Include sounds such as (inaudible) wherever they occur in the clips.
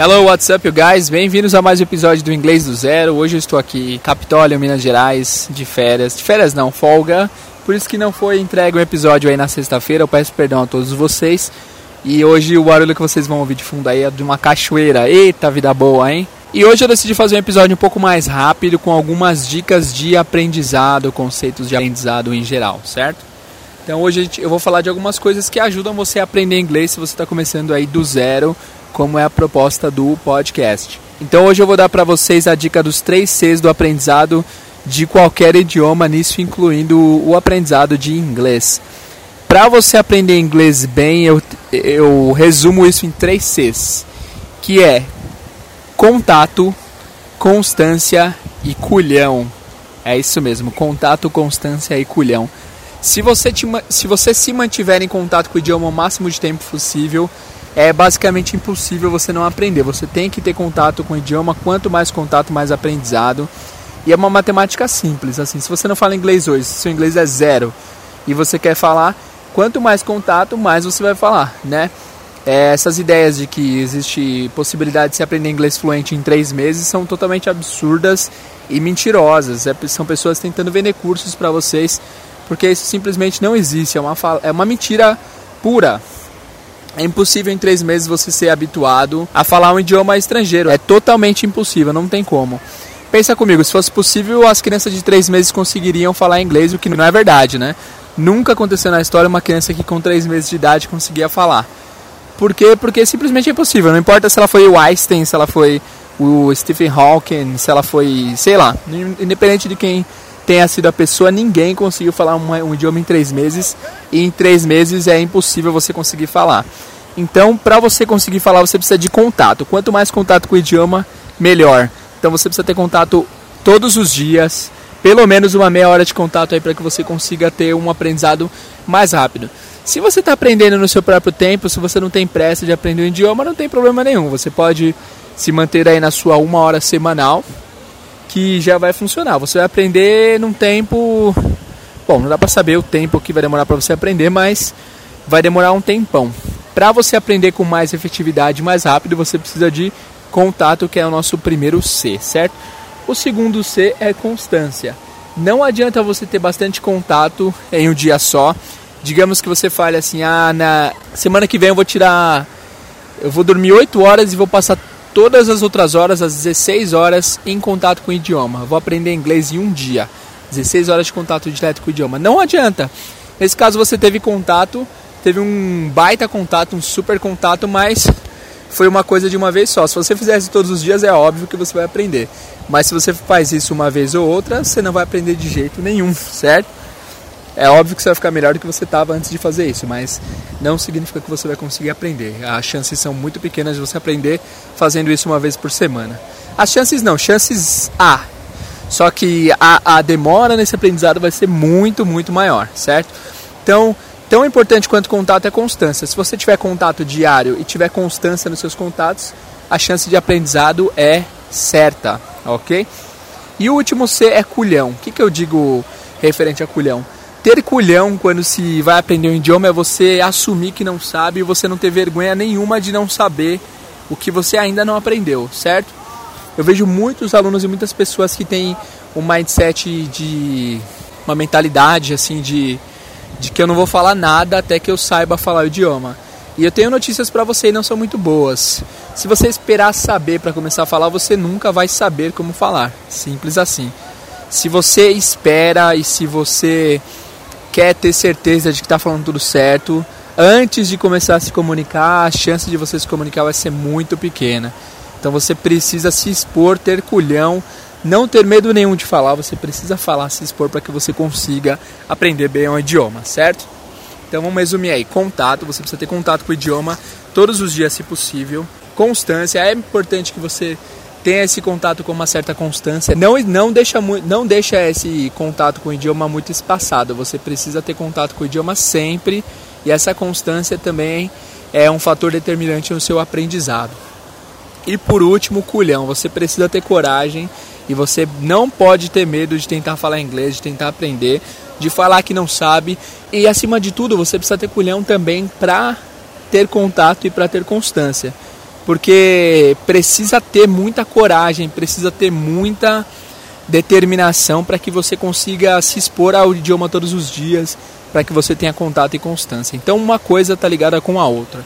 Hello, what's up, you guys? Bem-vindos a mais um episódio do Inglês do Zero. Hoje eu estou aqui em Capitólio, Minas Gerais, de férias. De férias não, folga. Por isso que não foi entregue o um episódio aí na sexta-feira. Eu peço perdão a todos vocês. E hoje o barulho que vocês vão ouvir de fundo aí é de uma cachoeira. Eita, vida boa, hein? E hoje eu decidi fazer um episódio um pouco mais rápido com algumas dicas de aprendizado, conceitos de aprendizado em geral, certo? Então hoje eu vou falar de algumas coisas que ajudam você a aprender inglês se você está começando aí do zero, como é a proposta do podcast. Então hoje eu vou dar para vocês a dica dos três Cs do aprendizado de qualquer idioma, nisso incluindo o aprendizado de inglês. Para você aprender inglês bem, eu, eu resumo isso em três Cs, que é contato, constância e culhão. É isso mesmo, contato, constância e culhão. Se você, te, se você se mantiver em contato com o idioma o máximo de tempo possível, é basicamente impossível você não aprender. Você tem que ter contato com o idioma, quanto mais contato, mais aprendizado. E é uma matemática simples, assim, se você não fala inglês hoje, se seu inglês é zero e você quer falar, quanto mais contato, mais você vai falar, né? É, essas ideias de que existe possibilidade de se aprender inglês fluente em três meses são totalmente absurdas e mentirosas. É, são pessoas tentando vender cursos para vocês, porque isso simplesmente não existe. É uma, é uma mentira pura. É impossível em três meses você ser habituado a falar um idioma estrangeiro. É totalmente impossível, não tem como. Pensa comigo, se fosse possível, as crianças de três meses conseguiriam falar inglês, o que não é verdade, né? Nunca aconteceu na história uma criança que com três meses de idade conseguia falar. Por quê? Porque simplesmente é impossível. Não importa se ela foi o Einstein, se ela foi o Stephen Hawking, se ela foi, sei lá, independente de quem tenha sido a pessoa, ninguém conseguiu falar um, um idioma em três meses. E em três meses é impossível você conseguir falar. Então, para você conseguir falar, você precisa de contato. Quanto mais contato com o idioma, melhor. Então, você precisa ter contato todos os dias, pelo menos uma meia hora de contato aí para que você consiga ter um aprendizado mais rápido. Se você está aprendendo no seu próprio tempo, se você não tem pressa de aprender o idioma, não tem problema nenhum. Você pode se manter aí na sua uma hora semanal, que já vai funcionar. Você vai aprender num tempo. Bom, não dá para saber o tempo que vai demorar para você aprender, mas vai demorar um tempão. Para você aprender com mais efetividade, mais rápido, você precisa de contato, que é o nosso primeiro C, certo? O segundo C é constância. Não adianta você ter bastante contato em um dia só digamos que você fale assim, ah, na semana que vem eu vou tirar, eu vou dormir 8 horas e vou passar todas as outras horas, as 16 horas, em contato com o idioma. vou aprender inglês em um dia. 16 horas de contato direto com o idioma. Não adianta. Nesse caso você teve contato, teve um baita contato, um super contato, mas foi uma coisa de uma vez só. Se você fizesse todos os dias, é óbvio que você vai aprender. Mas se você faz isso uma vez ou outra, você não vai aprender de jeito nenhum, (laughs) certo? É óbvio que você vai ficar melhor do que você estava antes de fazer isso, mas não significa que você vai conseguir aprender. As chances são muito pequenas de você aprender fazendo isso uma vez por semana. As chances não, chances há. Só que a, a demora nesse aprendizado vai ser muito, muito maior, certo? Então, tão importante quanto contato é constância. Se você tiver contato diário e tiver constância nos seus contatos, a chance de aprendizado é certa, ok? E o último C é culhão. O que, que eu digo referente a culhão? Ter culhão quando se vai aprender um idioma é você assumir que não sabe e você não ter vergonha nenhuma de não saber o que você ainda não aprendeu, certo? Eu vejo muitos alunos e muitas pessoas que têm um mindset de uma mentalidade assim de de que eu não vou falar nada até que eu saiba falar o idioma. E eu tenho notícias para você e não são muito boas. Se você esperar saber para começar a falar, você nunca vai saber como falar. Simples assim. Se você espera e se você quer ter certeza de que está falando tudo certo, antes de começar a se comunicar, a chance de você se comunicar vai ser muito pequena. Então você precisa se expor, ter culhão, não ter medo nenhum de falar, você precisa falar, se expor para que você consiga aprender bem o idioma, certo? Então vamos resumir aí, contato, você precisa ter contato com o idioma todos os dias se possível. Constância, é importante que você tenha esse contato com uma certa constância. Não, não, deixa, não deixa esse contato com o idioma muito espaçado. Você precisa ter contato com o idioma sempre e essa constância também é um fator determinante no seu aprendizado. E por último, culhão. Você precisa ter coragem e você não pode ter medo de tentar falar inglês, de tentar aprender, de falar que não sabe. E acima de tudo, você precisa ter culhão também para ter contato e para ter constância. Porque precisa ter muita coragem, precisa ter muita determinação para que você consiga se expor ao idioma todos os dias, para que você tenha contato e constância. Então uma coisa está ligada com a outra.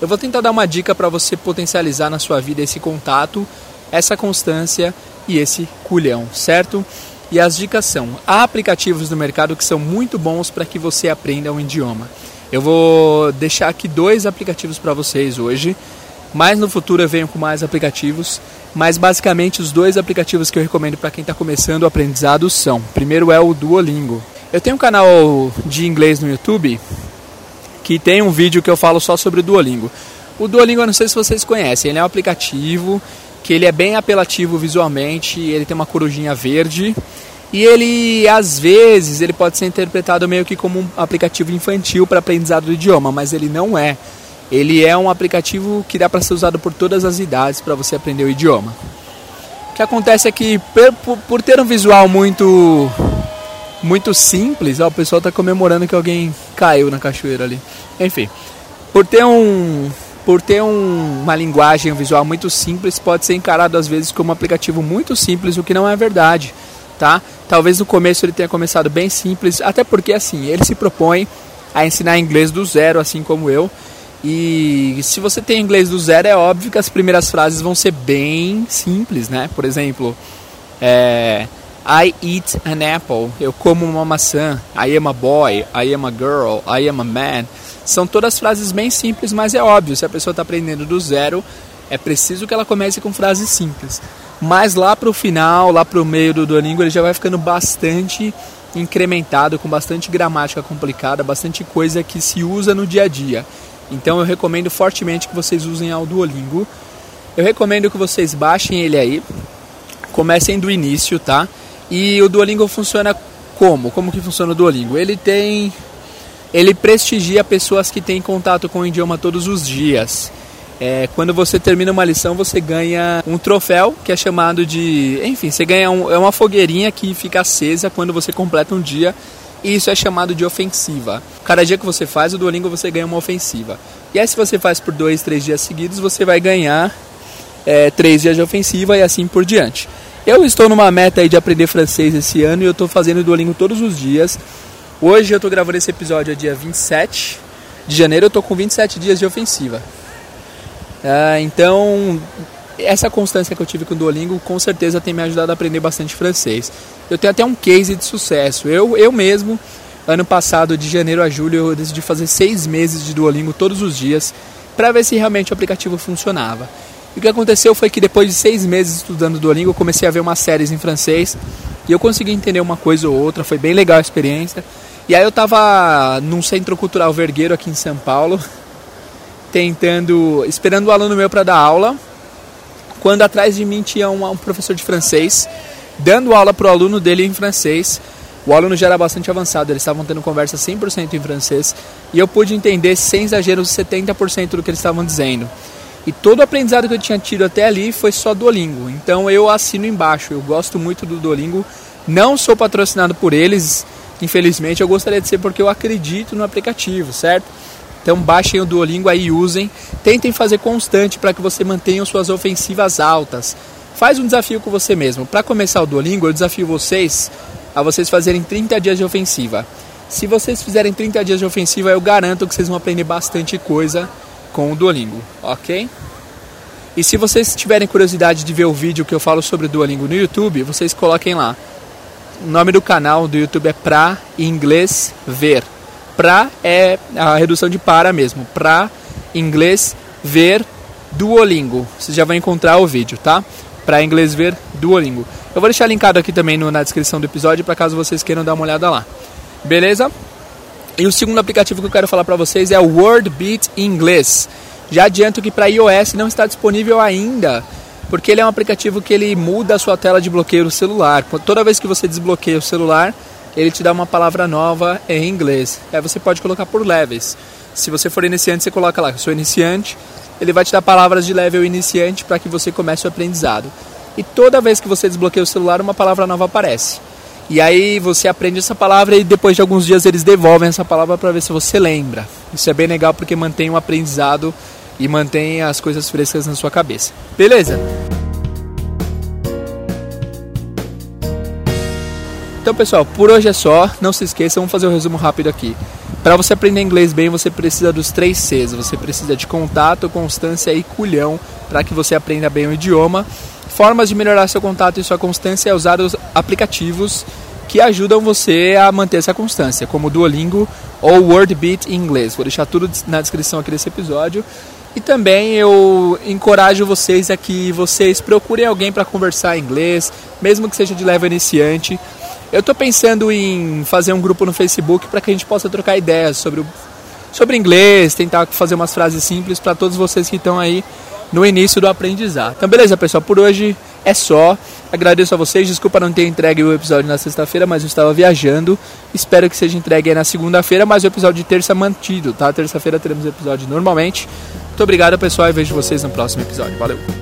Eu vou tentar dar uma dica para você potencializar na sua vida esse contato, essa constância e esse culhão, certo? E as dicas são: há aplicativos no mercado que são muito bons para que você aprenda um idioma. Eu vou deixar aqui dois aplicativos para vocês hoje. Mais no futuro eu venho com mais aplicativos, mas basicamente os dois aplicativos que eu recomendo para quem está começando o aprendizado são: primeiro é o Duolingo. Eu tenho um canal de inglês no YouTube que tem um vídeo que eu falo só sobre o Duolingo. O Duolingo eu não sei se vocês conhecem, ele é um aplicativo que ele é bem apelativo visualmente, ele tem uma corujinha verde e ele às vezes ele pode ser interpretado meio que como um aplicativo infantil para aprendizado do idioma, mas ele não é. Ele é um aplicativo que dá para ser usado por todas as idades para você aprender o idioma. O que acontece é que por, por ter um visual muito muito simples, ó, o pessoal está comemorando que alguém caiu na cachoeira ali. Enfim, por ter um por ter um, uma linguagem visual muito simples, pode ser encarado às vezes como um aplicativo muito simples, o que não é verdade, tá? Talvez no começo ele tenha começado bem simples, até porque assim, ele se propõe a ensinar inglês do zero, assim como eu. E se você tem inglês do zero, é óbvio que as primeiras frases vão ser bem simples, né? Por exemplo, é, I eat an apple, eu como uma maçã. I am a boy, I am a girl, I am a man. São todas frases bem simples, mas é óbvio, se a pessoa está aprendendo do zero, é preciso que ela comece com frases simples. Mas lá para o final, lá para o meio do Duolingo, ele já vai ficando bastante incrementado, com bastante gramática complicada, bastante coisa que se usa no dia a dia. Então eu recomendo fortemente que vocês usem o Duolingo. Eu recomendo que vocês baixem ele aí, comecem do início, tá? E o Duolingo funciona como? Como que funciona o Duolingo? Ele tem ele prestigia pessoas que têm contato com o idioma todos os dias. É, quando você termina uma lição, você ganha um troféu que é chamado de. Enfim, você ganha um, é uma fogueirinha que fica acesa quando você completa um dia. E isso é chamado de ofensiva. Cada dia que você faz o Duolingo, você ganha uma ofensiva. E aí, se você faz por dois, três dias seguidos, você vai ganhar é, três dias de ofensiva e assim por diante. Eu estou numa meta aí de aprender francês esse ano e eu estou fazendo o Duolingo todos os dias. Hoje eu estou gravando esse episódio, é dia 27 de janeiro, eu estou com 27 dias de ofensiva. Ah, então, essa constância que eu tive com o Duolingo com certeza tem me ajudado a aprender bastante francês. Eu tenho até um case de sucesso. Eu, eu mesmo, ano passado, de janeiro a julho, eu decidi fazer seis meses de Duolingo todos os dias para ver se realmente o aplicativo funcionava. E o que aconteceu foi que depois de seis meses estudando Duolingo, eu comecei a ver umas séries em francês e eu consegui entender uma coisa ou outra. Foi bem legal a experiência. E aí eu tava num centro cultural vergueiro aqui em São Paulo, (laughs) tentando, esperando o aluno meu para dar aula, quando atrás de mim tinha um, um professor de francês dando aula para o aluno dele em francês. O aluno já era bastante avançado, eles estavam tendo conversa 100% em francês e eu pude entender, sem exagero, 70% do que eles estavam dizendo. E todo o aprendizado que eu tinha tido até ali foi só Duolingo. Então eu assino embaixo, eu gosto muito do Duolingo. Não sou patrocinado por eles, Infelizmente, eu gostaria de ser porque eu acredito no aplicativo, certo? Então baixem o Duolingo aí e usem. Tentem fazer constante para que você mantenha suas ofensivas altas. Faz um desafio com você mesmo. Para começar o Duolingo, eu desafio vocês a vocês fazerem 30 dias de ofensiva. Se vocês fizerem 30 dias de ofensiva, eu garanto que vocês vão aprender bastante coisa com o Duolingo, ok? E se vocês tiverem curiosidade de ver o vídeo que eu falo sobre o Duolingo no YouTube, vocês coloquem lá o nome do canal do YouTube é Pra Inglês Ver. Pra é a redução de para mesmo. Pra Inglês Ver Duolingo. Vocês já vão encontrar o vídeo, tá? Pra Inglês Ver Duolingo. Eu vou deixar linkado aqui também no, na descrição do episódio para caso vocês queiram dar uma olhada lá. Beleza? E o segundo aplicativo que eu quero falar para vocês é o WordBeat Inglês. Já adianto que para iOS não está disponível ainda porque ele é um aplicativo que ele muda a sua tela de bloqueio do celular. Toda vez que você desbloqueia o celular, ele te dá uma palavra nova em inglês. Aí você pode colocar por levels. Se você for iniciante, você coloca lá, sou iniciante. Ele vai te dar palavras de level iniciante para que você comece o aprendizado. E toda vez que você desbloqueia o celular, uma palavra nova aparece. E aí você aprende essa palavra e depois de alguns dias eles devolvem essa palavra para ver se você lembra. Isso é bem legal porque mantém o aprendizado e mantenha as coisas frescas na sua cabeça. Beleza? Então, pessoal, por hoje é só. Não se esqueça, vamos fazer um resumo rápido aqui. Para você aprender inglês bem, você precisa dos três Cs. Você precisa de contato, constância e culhão para que você aprenda bem o idioma. Formas de melhorar seu contato e sua constância é usar os aplicativos que ajudam você a manter essa constância, como o Duolingo ou WordBeat em inglês. Vou deixar tudo na descrição aqui desse episódio. E também eu encorajo vocês a que vocês procurem alguém para conversar em inglês, mesmo que seja de leva iniciante. Eu estou pensando em fazer um grupo no Facebook para que a gente possa trocar ideias sobre, o, sobre inglês, tentar fazer umas frases simples para todos vocês que estão aí no início do aprendizado. Então, beleza, pessoal, por hoje é só. Agradeço a vocês. Desculpa não ter entregue o episódio na sexta-feira, mas eu estava viajando. Espero que seja entregue aí na segunda-feira, mas o episódio de terça mantido, tá? Terça-feira teremos episódio normalmente. Muito obrigado, pessoal, e vejo vocês no próximo episódio. Valeu!